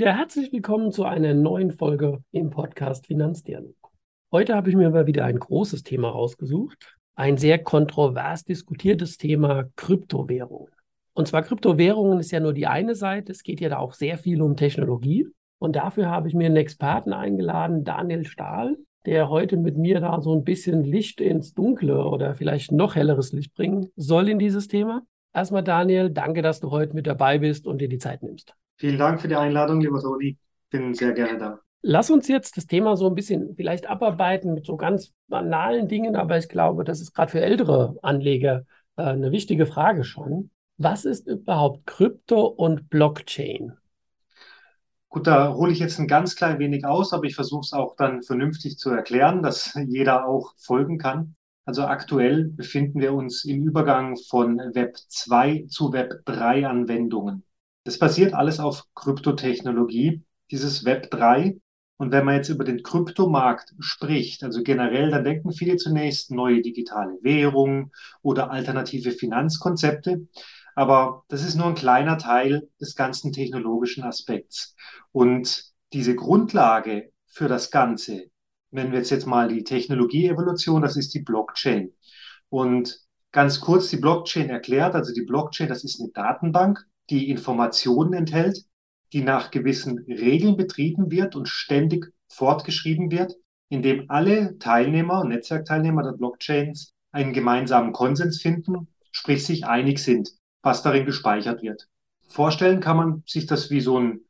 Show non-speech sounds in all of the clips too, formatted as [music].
Wieder herzlich willkommen zu einer neuen Folge im Podcast Finanzdialog. Heute habe ich mir mal wieder ein großes Thema rausgesucht. Ein sehr kontrovers diskutiertes Thema Kryptowährungen. Und zwar Kryptowährungen ist ja nur die eine Seite. Es geht ja da auch sehr viel um Technologie. Und dafür habe ich mir einen Experten eingeladen, Daniel Stahl, der heute mit mir da so ein bisschen Licht ins Dunkle oder vielleicht noch helleres Licht bringen soll in dieses Thema. Erstmal Daniel, danke, dass du heute mit dabei bist und dir die Zeit nimmst. Vielen Dank für die Einladung, lieber Toni. Bin sehr gerne da. Lass uns jetzt das Thema so ein bisschen vielleicht abarbeiten mit so ganz banalen Dingen, aber ich glaube, das ist gerade für ältere Anleger äh, eine wichtige Frage schon. Was ist überhaupt Krypto und Blockchain? Gut, da hole ich jetzt ein ganz klein wenig aus, aber ich versuche es auch dann vernünftig zu erklären, dass jeder auch folgen kann. Also aktuell befinden wir uns im Übergang von Web 2 zu Web 3 Anwendungen. Das basiert alles auf Kryptotechnologie, dieses Web 3. Und wenn man jetzt über den Kryptomarkt spricht, also generell, dann denken viele zunächst neue digitale Währungen oder alternative Finanzkonzepte. Aber das ist nur ein kleiner Teil des ganzen technologischen Aspekts. Und diese Grundlage für das Ganze, wenn wir jetzt, jetzt mal die Technologieevolution, das ist die Blockchain. Und ganz kurz die Blockchain erklärt, also die Blockchain, das ist eine Datenbank, die Informationen enthält, die nach gewissen Regeln betrieben wird und ständig fortgeschrieben wird, indem alle Teilnehmer, Netzwerkteilnehmer der Blockchains einen gemeinsamen Konsens finden, sprich sich einig sind, was darin gespeichert wird. Vorstellen kann man sich das wie so ein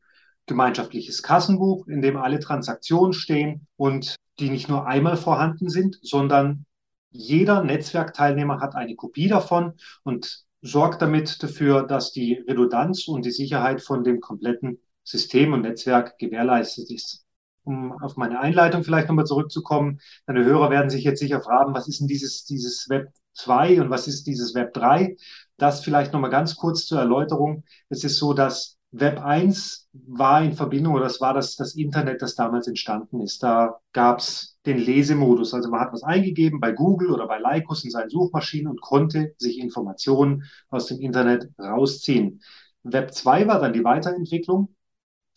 gemeinschaftliches Kassenbuch, in dem alle Transaktionen stehen und die nicht nur einmal vorhanden sind, sondern jeder Netzwerkteilnehmer hat eine Kopie davon und sorgt damit dafür, dass die Redundanz und die Sicherheit von dem kompletten System und Netzwerk gewährleistet ist. Um auf meine Einleitung vielleicht nochmal zurückzukommen, deine Hörer werden sich jetzt sicher fragen, was ist denn dieses, dieses Web 2 und was ist dieses Web 3? Das vielleicht nochmal ganz kurz zur Erläuterung. Es ist so, dass Web 1 war in Verbindung, oder das war das, das Internet, das damals entstanden ist. Da gab es den Lesemodus. Also man hat was eingegeben bei Google oder bei Lycos in seinen Suchmaschinen und konnte sich Informationen aus dem Internet rausziehen. Web 2 war dann die Weiterentwicklung.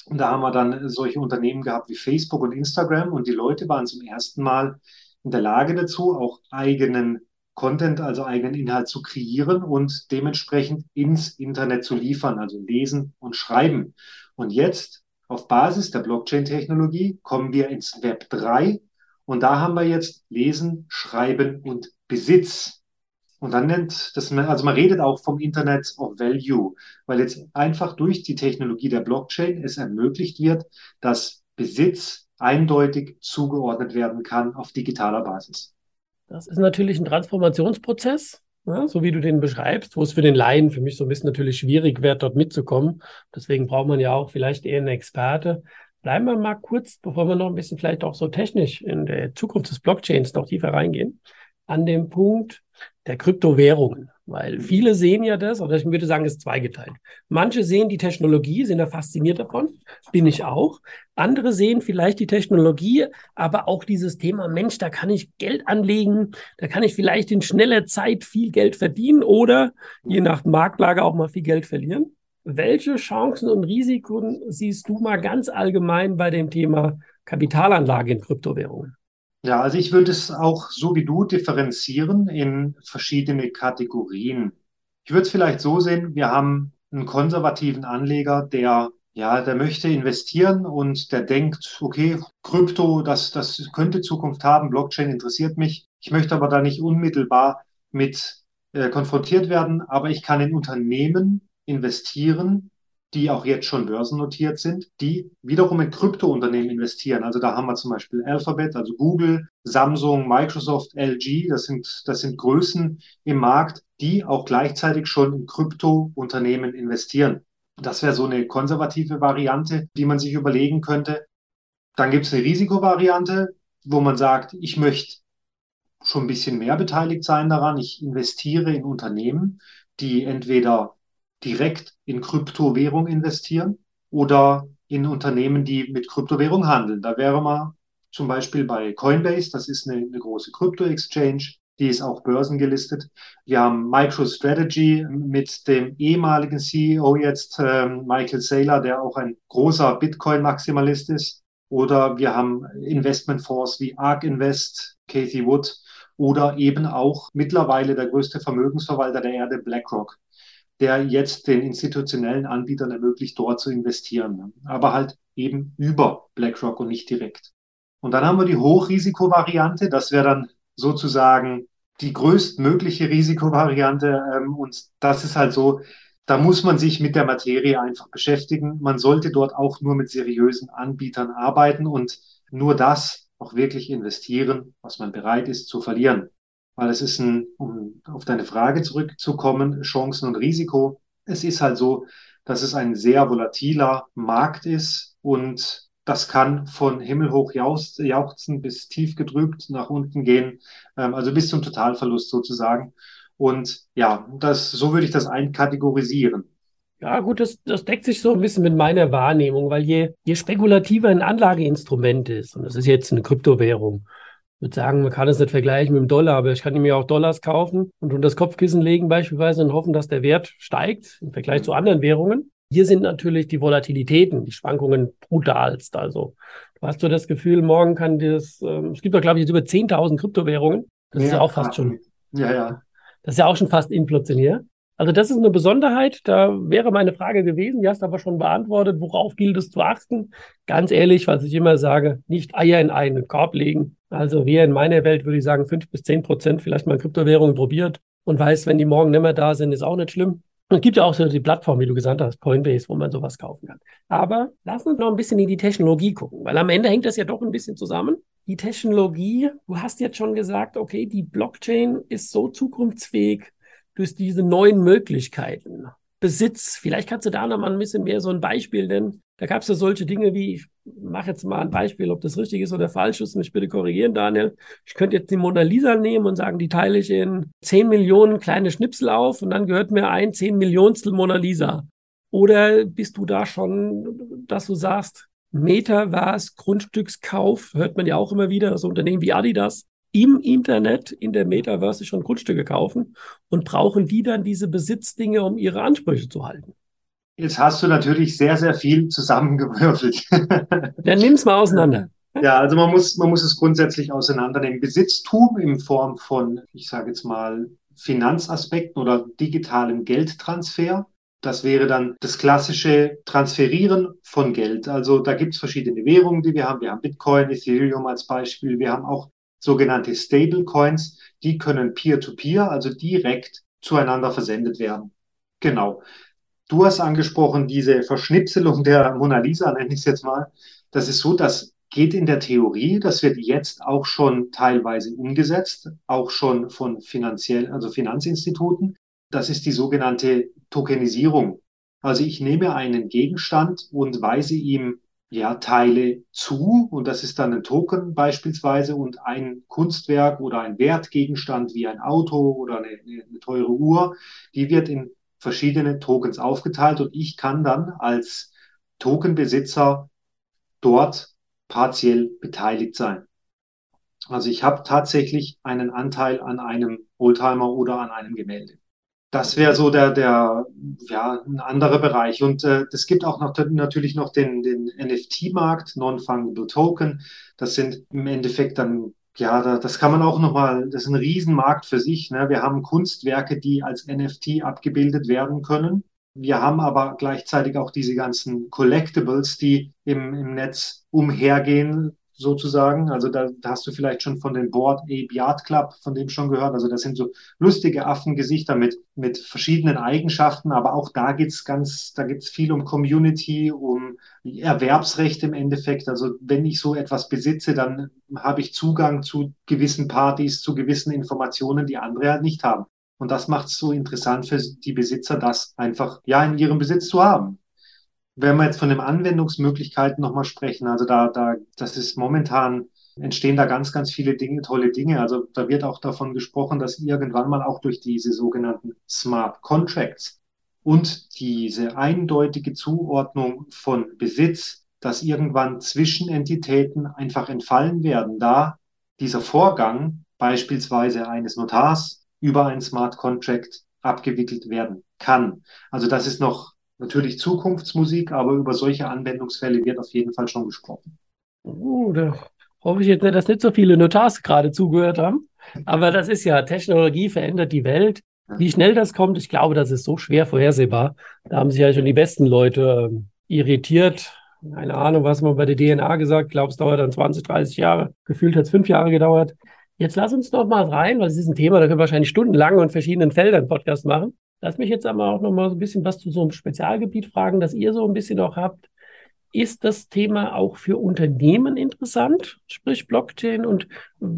Und da haben wir dann solche Unternehmen gehabt wie Facebook und Instagram und die Leute waren zum ersten Mal in der Lage dazu, auch eigenen Content, also eigenen Inhalt zu kreieren und dementsprechend ins Internet zu liefern, also lesen und schreiben. Und jetzt auf Basis der Blockchain-Technologie kommen wir ins Web 3 und da haben wir jetzt Lesen, Schreiben und Besitz. Und dann nennt das, also man redet auch vom Internet of Value, weil jetzt einfach durch die Technologie der Blockchain es ermöglicht wird, dass Besitz eindeutig zugeordnet werden kann auf digitaler Basis. Das ist natürlich ein Transformationsprozess, ja, so wie du den beschreibst, wo es für den Laien, für mich so ein bisschen natürlich schwierig wird, dort mitzukommen. Deswegen braucht man ja auch vielleicht eher einen Experte. Bleiben wir mal kurz, bevor wir noch ein bisschen vielleicht auch so technisch in der Zukunft des Blockchains noch tiefer reingehen, an dem Punkt der Kryptowährungen. Weil viele sehen ja das, oder ich würde sagen, es ist zweigeteilt. Manche sehen die Technologie, sind da fasziniert davon, bin ich auch. Andere sehen vielleicht die Technologie, aber auch dieses Thema, Mensch, da kann ich Geld anlegen, da kann ich vielleicht in schneller Zeit viel Geld verdienen oder je nach Marktlage auch mal viel Geld verlieren. Welche Chancen und Risiken siehst du mal ganz allgemein bei dem Thema Kapitalanlage in Kryptowährungen? Ja, also ich würde es auch so wie du differenzieren in verschiedene Kategorien. Ich würde es vielleicht so sehen, wir haben einen konservativen Anleger, der ja, der möchte investieren und der denkt, okay, Krypto, das, das könnte Zukunft haben, Blockchain interessiert mich. Ich möchte aber da nicht unmittelbar mit äh, konfrontiert werden, aber ich kann in Unternehmen investieren, die auch jetzt schon börsennotiert sind, die wiederum in Kryptounternehmen investieren. Also da haben wir zum Beispiel Alphabet, also Google, Samsung, Microsoft, LG, das sind, das sind Größen im Markt, die auch gleichzeitig schon in Kryptounternehmen investieren. Das wäre so eine konservative Variante, die man sich überlegen könnte. Dann gibt es eine Risikovariante, wo man sagt, ich möchte schon ein bisschen mehr beteiligt sein daran. Ich investiere in Unternehmen, die entweder direkt in Kryptowährung investieren oder in Unternehmen, die mit Kryptowährung handeln. Da wäre man zum Beispiel bei Coinbase, das ist eine, eine große Krypto-Exchange, die ist auch börsengelistet. Wir haben MicroStrategy mit dem ehemaligen CEO jetzt, äh, Michael Saylor, der auch ein großer Bitcoin-Maximalist ist. Oder wir haben Investmentfonds wie ARK Invest, Kathy Wood oder eben auch mittlerweile der größte Vermögensverwalter der Erde, BlackRock, der jetzt den institutionellen Anbietern ermöglicht, dort zu investieren. Aber halt eben über BlackRock und nicht direkt. Und dann haben wir die Hochrisikovariante. Das wäre dann sozusagen die größtmögliche Risikovariante. Ähm, und das ist halt so, da muss man sich mit der Materie einfach beschäftigen. Man sollte dort auch nur mit seriösen Anbietern arbeiten und nur das auch wirklich investieren, was man bereit ist zu verlieren. Weil es ist ein, um auf deine Frage zurückzukommen, Chancen und Risiko. Es ist halt so, dass es ein sehr volatiler Markt ist und das kann von himmelhoch jauchzen bis tief getrübt nach unten gehen, ähm, also bis zum Totalverlust sozusagen. Und ja, das, so würde ich das einkategorisieren. Ja, gut, das, das deckt sich so ein bisschen mit meiner Wahrnehmung, weil je, je spekulativer ein Anlageinstrument ist, und das ist jetzt eine Kryptowährung, würde sagen, man kann es nicht vergleichen mit dem Dollar, aber ich kann mir auch Dollars kaufen und unter das Kopfkissen legen beispielsweise und hoffen, dass der Wert steigt im Vergleich zu anderen Währungen. Hier sind natürlich die Volatilitäten, die Schwankungen brutalst. Also du hast so das Gefühl, morgen kann das, ähm, es gibt doch, glaube ich, jetzt über 10.000 Kryptowährungen. Das ja, ist ja auch fast schon. Ja, ja. Das ist ja auch schon fast inflationär. Also das ist eine Besonderheit. Da wäre meine Frage gewesen, die hast aber schon beantwortet. Worauf gilt es zu achten? Ganz ehrlich, was ich immer sage, nicht Eier in einen Korb legen. Also wir in meiner Welt würde ich sagen, fünf bis zehn Prozent vielleicht mal Kryptowährungen probiert und weiß, wenn die morgen nicht mehr da sind, ist auch nicht schlimm. Und es gibt ja auch so die Plattform, wie du gesagt hast, Coinbase, wo man sowas kaufen kann. Aber lass uns noch ein bisschen in die Technologie gucken, weil am Ende hängt das ja doch ein bisschen zusammen. Die Technologie, du hast jetzt schon gesagt, okay, die Blockchain ist so zukunftsfähig durch diese neuen Möglichkeiten. Besitz, vielleicht kannst du da noch mal ein bisschen mehr so ein Beispiel nennen. Da gab es ja solche Dinge wie, ich mache jetzt mal ein Beispiel, ob das richtig ist oder falsch ist, mich bitte korrigieren, Daniel. Ich könnte jetzt die Mona Lisa nehmen und sagen, die teile ich in 10 Millionen kleine Schnipsel auf und dann gehört mir ein 10 Millionstel Mona Lisa. Oder bist du da schon, dass du sagst, Metaverse, Grundstückskauf, hört man ja auch immer wieder, so Unternehmen wie Adidas, im Internet, in der Metaverse schon Grundstücke kaufen und brauchen die dann diese Besitzdinge, um ihre Ansprüche zu halten. Jetzt hast du natürlich sehr, sehr viel zusammengewürfelt. [laughs] Dann nimm's mal auseinander. Ja, also man muss, man muss es grundsätzlich auseinandernehmen. Besitztum in Form von, ich sage jetzt mal, Finanzaspekten oder digitalem Geldtransfer. Das wäre dann das klassische Transferieren von Geld. Also da gibt es verschiedene Währungen, die wir haben. Wir haben Bitcoin, Ethereum als Beispiel. Wir haben auch sogenannte Stablecoins. Die können peer-to-peer, -peer, also direkt zueinander versendet werden. Genau. Du hast angesprochen, diese Verschnipselung der Mona Lisa, nenne ich es jetzt mal. Das ist so, das geht in der Theorie, das wird jetzt auch schon teilweise umgesetzt, auch schon von finanziellen, also Finanzinstituten. Das ist die sogenannte Tokenisierung. Also ich nehme einen Gegenstand und weise ihm ja, Teile zu und das ist dann ein Token beispielsweise und ein Kunstwerk oder ein Wertgegenstand wie ein Auto oder eine, eine teure Uhr, die wird in verschiedene Tokens aufgeteilt und ich kann dann als Tokenbesitzer dort partiell beteiligt sein. Also ich habe tatsächlich einen Anteil an einem Oldtimer oder an einem Gemälde. Das wäre so der, der, ja, ein anderer Bereich. Und äh, es gibt auch noch, natürlich noch den, den NFT-Markt, Non-Fungible Token. Das sind im Endeffekt dann ja, da, das kann man auch nochmal, das ist ein Riesenmarkt für sich. Ne? Wir haben Kunstwerke, die als NFT abgebildet werden können. Wir haben aber gleichzeitig auch diese ganzen Collectibles, die im, im Netz umhergehen, sozusagen. Also da, da, hast du vielleicht schon von dem Board Ape Yard Club, von dem schon gehört. Also das sind so lustige Affengesichter mit, mit verschiedenen Eigenschaften, aber auch da geht's ganz, da geht's viel um Community, um Erwerbsrecht im Endeffekt. Also wenn ich so etwas besitze, dann habe ich Zugang zu gewissen Partys, zu gewissen Informationen, die andere halt nicht haben. Und das macht es so interessant für die Besitzer, das einfach ja in ihrem Besitz zu haben wenn wir jetzt von den Anwendungsmöglichkeiten nochmal sprechen, also da, da, das ist momentan entstehen da ganz, ganz viele Dinge, tolle Dinge. Also da wird auch davon gesprochen, dass irgendwann mal auch durch diese sogenannten Smart Contracts und diese eindeutige Zuordnung von Besitz, dass irgendwann Zwischenentitäten einfach entfallen werden, da dieser Vorgang beispielsweise eines Notars über ein Smart Contract abgewickelt werden kann. Also das ist noch natürlich Zukunftsmusik, aber über solche Anwendungsfälle wird auf jeden Fall schon gesprochen. Uh, da hoffe ich jetzt nicht, dass nicht so viele Notars gerade zugehört haben. Aber das ist ja, Technologie verändert die Welt. Wie schnell das kommt, ich glaube, das ist so schwer vorhersehbar. Da haben sich ja schon die besten Leute ähm, irritiert. Keine Ahnung, was man bei der DNA gesagt, ich glaube, es dauert dann 20, 30 Jahre. Gefühlt hat es fünf Jahre gedauert. Jetzt lass uns noch mal rein, weil es ist ein Thema, da können wir wahrscheinlich stundenlang und verschiedenen Feldern Podcast machen. Lass mich jetzt aber auch noch mal so ein bisschen was zu so einem Spezialgebiet fragen, das ihr so ein bisschen auch habt. Ist das Thema auch für Unternehmen interessant, sprich Blockchain? Und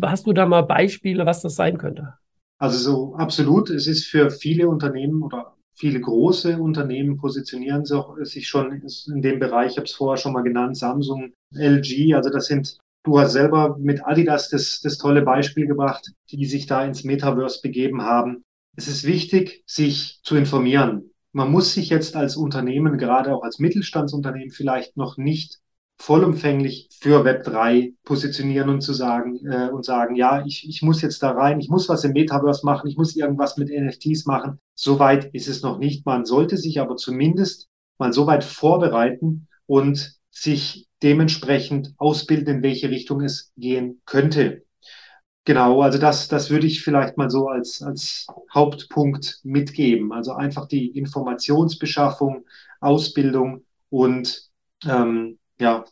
hast du da mal Beispiele, was das sein könnte? Also so absolut. Es ist für viele Unternehmen oder viele große Unternehmen positionieren sich schon in dem Bereich. Ich habe es vorher schon mal genannt, Samsung, LG. Also das sind Du hast selber mit Adidas das, das tolle Beispiel gebracht, die sich da ins Metaverse begeben haben. Es ist wichtig, sich zu informieren. Man muss sich jetzt als Unternehmen, gerade auch als Mittelstandsunternehmen, vielleicht noch nicht vollumfänglich für Web 3 positionieren und zu sagen äh, und sagen, ja, ich, ich muss jetzt da rein, ich muss was im Metaverse machen, ich muss irgendwas mit NFTs machen. Soweit ist es noch nicht. Man sollte sich aber zumindest mal so weit vorbereiten und sich dementsprechend ausbilden, in welche Richtung es gehen könnte. Genau, also das, das würde ich vielleicht mal so als, als Hauptpunkt mitgeben. Also einfach die Informationsbeschaffung, Ausbildung und ähm, ja.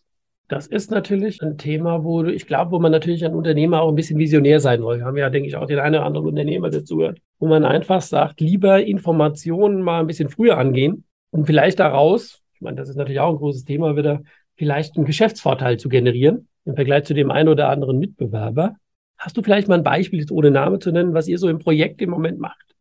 Das ist natürlich ein Thema, wo ich glaube, wo man natürlich ein Unternehmer auch ein bisschen visionär sein soll. Wir haben ja, denke ich, auch den einen oder anderen Unternehmer, der zuhört, wo man einfach sagt, lieber Informationen mal ein bisschen früher angehen und vielleicht daraus, ich meine, das ist natürlich auch ein großes Thema wieder, vielleicht einen Geschäftsvorteil zu generieren im Vergleich zu dem einen oder anderen Mitbewerber. Hast du vielleicht mal ein Beispiel, jetzt ohne Name zu nennen, was ihr so im Projekt im Moment macht?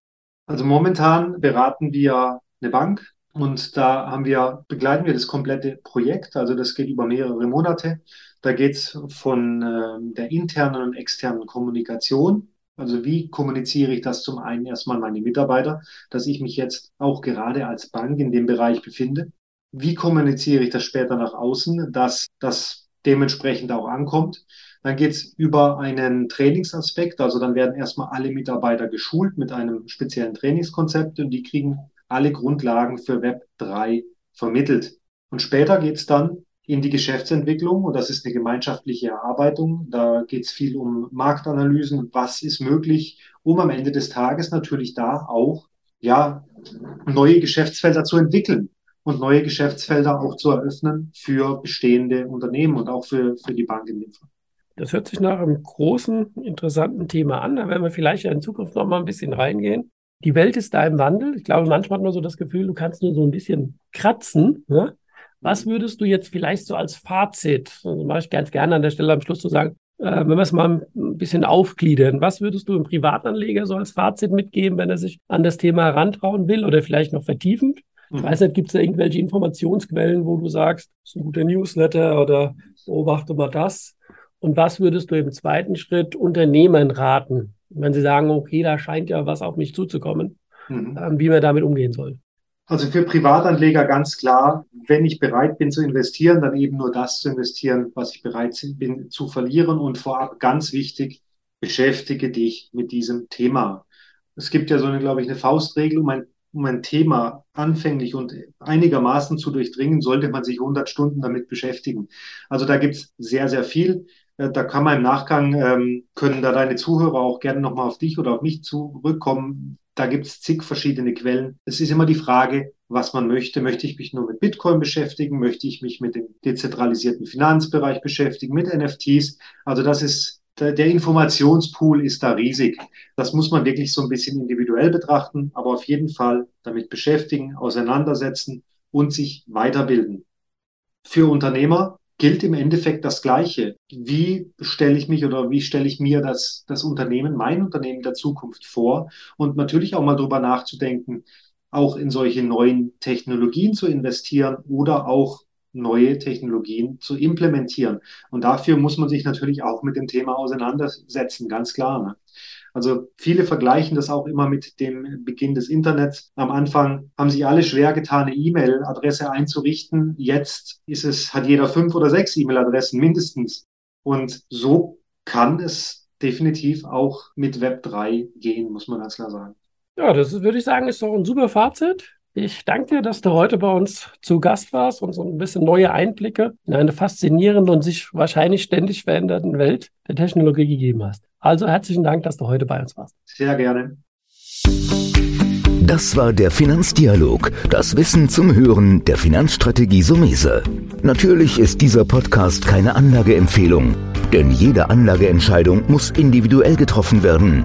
Also momentan beraten wir eine Bank und da haben wir, begleiten wir das komplette Projekt. Also das geht über mehrere Monate. Da geht es von äh, der internen und externen Kommunikation. Also wie kommuniziere ich das zum einen erstmal meine Mitarbeiter, dass ich mich jetzt auch gerade als Bank in dem Bereich befinde wie kommuniziere ich das später nach außen, dass das dementsprechend auch ankommt. Dann geht es über einen Trainingsaspekt, also dann werden erstmal alle Mitarbeiter geschult mit einem speziellen Trainingskonzept und die kriegen alle Grundlagen für Web 3 vermittelt. Und später geht es dann in die Geschäftsentwicklung und das ist eine gemeinschaftliche Erarbeitung. Da geht es viel um Marktanalysen, was ist möglich, um am Ende des Tages natürlich da auch ja, neue Geschäftsfelder zu entwickeln und neue Geschäftsfelder auch zu eröffnen für bestehende Unternehmen und auch für, für die Bank in dem Fall. Das hört sich nach einem großen, interessanten Thema an. Da werden wir vielleicht in Zukunft noch mal ein bisschen reingehen. Die Welt ist da im Wandel. Ich glaube, manchmal hat man so das Gefühl, du kannst nur so ein bisschen kratzen. Ne? Was würdest du jetzt vielleicht so als Fazit, also mache ich ganz gerne an der Stelle am Schluss zu sagen, äh, wenn wir es mal ein bisschen aufgliedern, was würdest du im Privatanleger so als Fazit mitgeben, wenn er sich an das Thema herantrauen will oder vielleicht noch vertiefend? Ich weiß nicht, gibt es da irgendwelche Informationsquellen, wo du sagst, das ist ein guter Newsletter oder beobachte mal das? Und was würdest du im zweiten Schritt Unternehmern raten, wenn sie sagen, okay, da scheint ja was auf mich zuzukommen, mhm. Ähm, wie man damit umgehen soll? Also für Privatanleger ganz klar, wenn ich bereit bin zu investieren, dann eben nur das zu investieren, was ich bereit bin zu verlieren. Und vorab ganz wichtig, beschäftige dich mit diesem Thema. Es gibt ja so eine, glaube ich, eine Faustregel, um ein um ein Thema anfänglich und einigermaßen zu durchdringen, sollte man sich 100 Stunden damit beschäftigen. Also da gibt's sehr, sehr viel. Äh, da kann man im Nachgang, ähm, können da deine Zuhörer auch gerne nochmal auf dich oder auf mich zurückkommen. Da gibt's zig verschiedene Quellen. Es ist immer die Frage, was man möchte. Möchte ich mich nur mit Bitcoin beschäftigen? Möchte ich mich mit dem dezentralisierten Finanzbereich beschäftigen, mit NFTs? Also das ist der Informationspool ist da riesig. Das muss man wirklich so ein bisschen individuell betrachten, aber auf jeden Fall damit beschäftigen, auseinandersetzen und sich weiterbilden. Für Unternehmer gilt im Endeffekt das Gleiche. Wie stelle ich mich oder wie stelle ich mir das, das Unternehmen, mein Unternehmen der Zukunft vor? Und natürlich auch mal drüber nachzudenken, auch in solche neuen Technologien zu investieren oder auch neue Technologien zu implementieren. Und dafür muss man sich natürlich auch mit dem Thema auseinandersetzen, ganz klar. Ne? Also viele vergleichen das auch immer mit dem Beginn des Internets. Am Anfang haben sich alle schwer getan, eine E-Mail-Adresse einzurichten. Jetzt ist es, hat jeder fünf oder sechs E-Mail-Adressen mindestens. Und so kann es definitiv auch mit Web 3 gehen, muss man ganz klar sagen. Ja, das würde ich sagen, ist doch ein super Fazit. Ich danke dir, dass du heute bei uns zu Gast warst und so ein bisschen neue Einblicke in eine faszinierende und sich wahrscheinlich ständig verändernden Welt der Technologie gegeben hast. Also herzlichen Dank, dass du heute bei uns warst. Sehr gerne. Das war der Finanzdialog, das Wissen zum Hören der Finanzstrategie Sumese. Natürlich ist dieser Podcast keine Anlageempfehlung, denn jede Anlageentscheidung muss individuell getroffen werden.